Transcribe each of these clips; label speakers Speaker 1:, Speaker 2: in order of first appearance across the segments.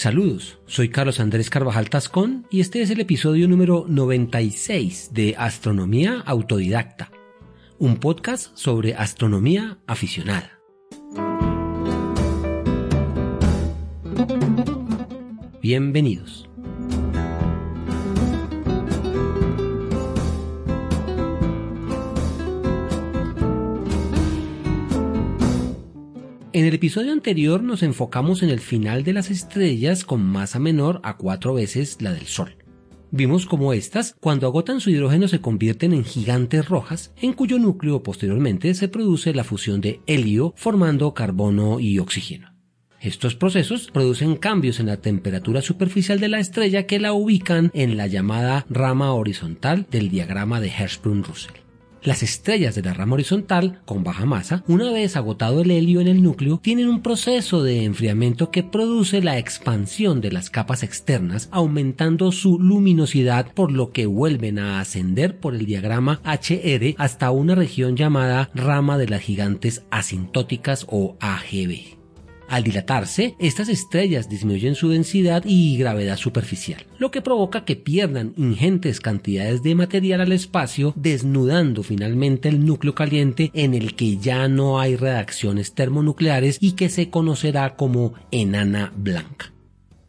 Speaker 1: Saludos, soy Carlos Andrés Carvajal Tascón y este es el episodio número 96 de Astronomía Autodidacta, un podcast sobre astronomía aficionada. Bienvenidos. En el episodio anterior nos enfocamos en el final de las estrellas con masa menor a cuatro veces la del Sol. Vimos cómo éstas, cuando agotan su hidrógeno, se convierten en gigantes rojas, en cuyo núcleo posteriormente se produce la fusión de helio formando carbono y oxígeno. Estos procesos producen cambios en la temperatura superficial de la estrella que la ubican en la llamada rama horizontal del diagrama de Hertzsprung-Russell. Las estrellas de la rama horizontal, con baja masa, una vez agotado el helio en el núcleo, tienen un proceso de enfriamiento que produce la expansión de las capas externas, aumentando su luminosidad, por lo que vuelven a ascender por el diagrama HR hasta una región llamada rama de las gigantes asintóticas o AGB. Al dilatarse, estas estrellas disminuyen su densidad y gravedad superficial, lo que provoca que pierdan ingentes cantidades de material al espacio, desnudando finalmente el núcleo caliente en el que ya no hay reacciones termonucleares y que se conocerá como enana blanca.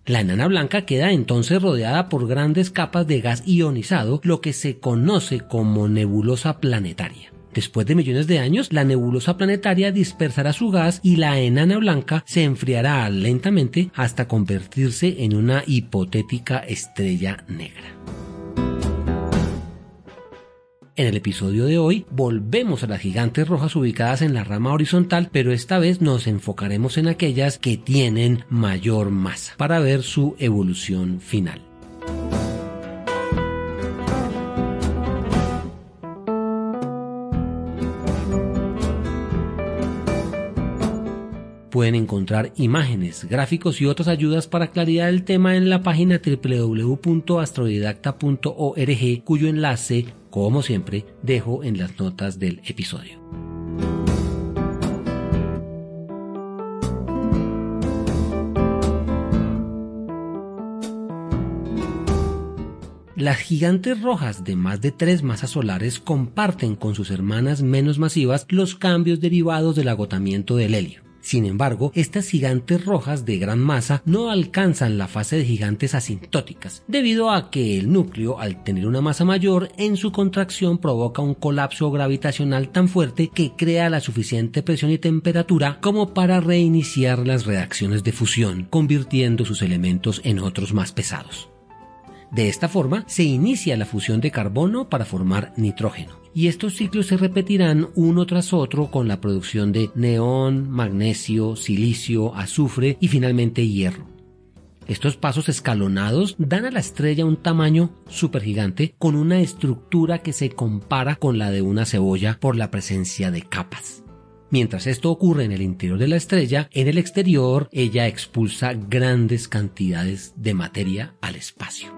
Speaker 1: La enana blanca queda entonces rodeada por grandes capas de gas ionizado, lo que se conoce como nebulosa planetaria. Después de millones de años, la nebulosa planetaria dispersará su gas y la enana blanca se enfriará lentamente hasta convertirse en una hipotética estrella negra. En el episodio de hoy volvemos a las gigantes rojas ubicadas en la rama horizontal, pero esta vez nos enfocaremos en aquellas que tienen mayor masa para ver su evolución final. Pueden encontrar imágenes, gráficos y otras ayudas para claridad del tema en la página www.astrodidacta.org cuyo enlace, como siempre, dejo en las notas del episodio. Las gigantes rojas de más de tres masas solares comparten con sus hermanas menos masivas los cambios derivados del agotamiento del helio. Sin embargo, estas gigantes rojas de gran masa no alcanzan la fase de gigantes asintóticas, debido a que el núcleo, al tener una masa mayor, en su contracción provoca un colapso gravitacional tan fuerte que crea la suficiente presión y temperatura como para reiniciar las reacciones de fusión, convirtiendo sus elementos en otros más pesados. De esta forma se inicia la fusión de carbono para formar nitrógeno y estos ciclos se repetirán uno tras otro con la producción de neón, magnesio, silicio, azufre y finalmente hierro. Estos pasos escalonados dan a la estrella un tamaño supergigante con una estructura que se compara con la de una cebolla por la presencia de capas. Mientras esto ocurre en el interior de la estrella, en el exterior ella expulsa grandes cantidades de materia al espacio.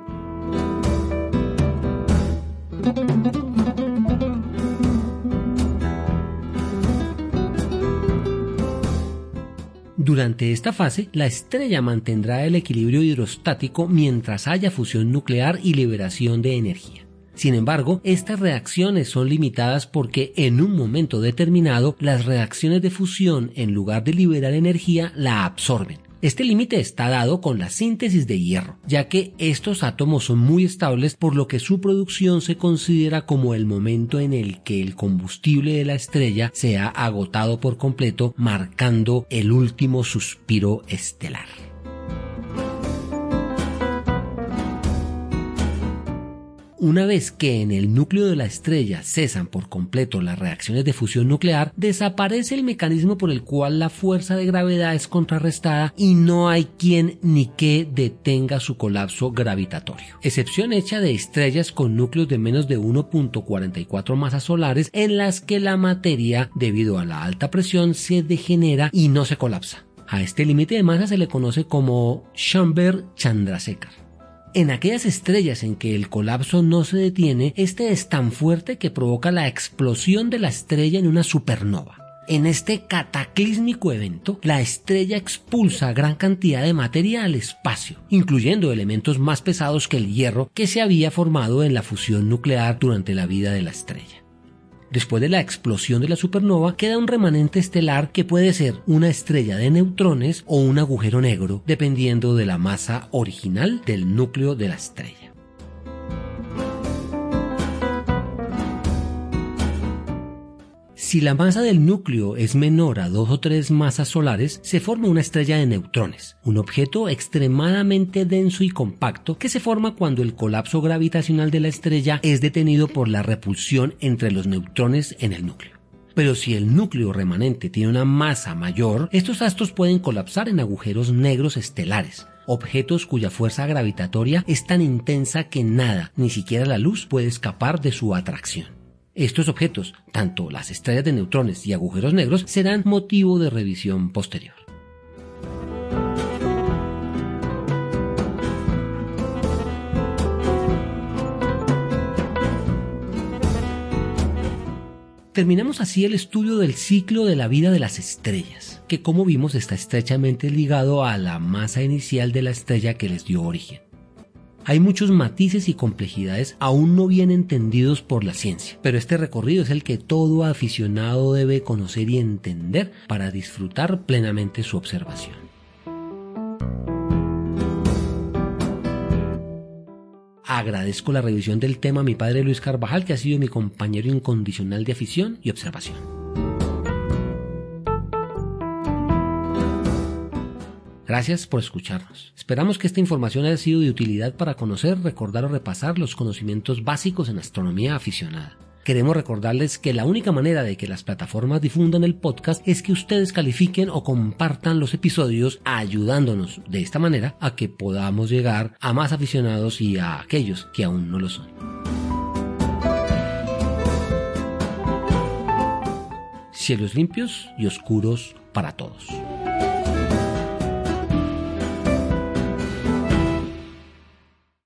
Speaker 1: Durante esta fase, la estrella mantendrá el equilibrio hidrostático mientras haya fusión nuclear y liberación de energía. Sin embargo, estas reacciones son limitadas porque en un momento determinado las reacciones de fusión en lugar de liberar energía la absorben este límite está dado con la síntesis de hierro, ya que estos átomos son muy estables por lo que su producción se considera como el momento en el que el combustible de la estrella se ha agotado por completo, marcando el último suspiro estelar. Una vez que en el núcleo de la estrella cesan por completo las reacciones de fusión nuclear, desaparece el mecanismo por el cual la fuerza de gravedad es contrarrestada y no hay quien ni que detenga su colapso gravitatorio. Excepción hecha de estrellas con núcleos de menos de 1.44 masas solares en las que la materia, debido a la alta presión, se degenera y no se colapsa. A este límite de masa se le conoce como Chamber-Chandrasekhar. En aquellas estrellas en que el colapso no se detiene, este es tan fuerte que provoca la explosión de la estrella en una supernova. En este cataclísmico evento, la estrella expulsa gran cantidad de materia al espacio, incluyendo elementos más pesados que el hierro que se había formado en la fusión nuclear durante la vida de la estrella. Después de la explosión de la supernova queda un remanente estelar que puede ser una estrella de neutrones o un agujero negro, dependiendo de la masa original del núcleo de la estrella. Si la masa del núcleo es menor a dos o tres masas solares, se forma una estrella de neutrones, un objeto extremadamente denso y compacto que se forma cuando el colapso gravitacional de la estrella es detenido por la repulsión entre los neutrones en el núcleo. Pero si el núcleo remanente tiene una masa mayor, estos astros pueden colapsar en agujeros negros estelares, objetos cuya fuerza gravitatoria es tan intensa que nada, ni siquiera la luz, puede escapar de su atracción. Estos objetos, tanto las estrellas de neutrones y agujeros negros, serán motivo de revisión posterior. Terminamos así el estudio del ciclo de la vida de las estrellas, que como vimos está estrechamente ligado a la masa inicial de la estrella que les dio origen. Hay muchos matices y complejidades aún no bien entendidos por la ciencia, pero este recorrido es el que todo aficionado debe conocer y entender para disfrutar plenamente su observación. Agradezco la revisión del tema a mi padre Luis Carvajal, que ha sido mi compañero incondicional de afición y observación. Gracias por escucharnos. Esperamos que esta información haya sido de utilidad para conocer, recordar o repasar los conocimientos básicos en astronomía aficionada. Queremos recordarles que la única manera de que las plataformas difundan el podcast es que ustedes califiquen o compartan los episodios ayudándonos de esta manera a que podamos llegar a más aficionados y a aquellos que aún no lo son. Cielos limpios y oscuros para todos.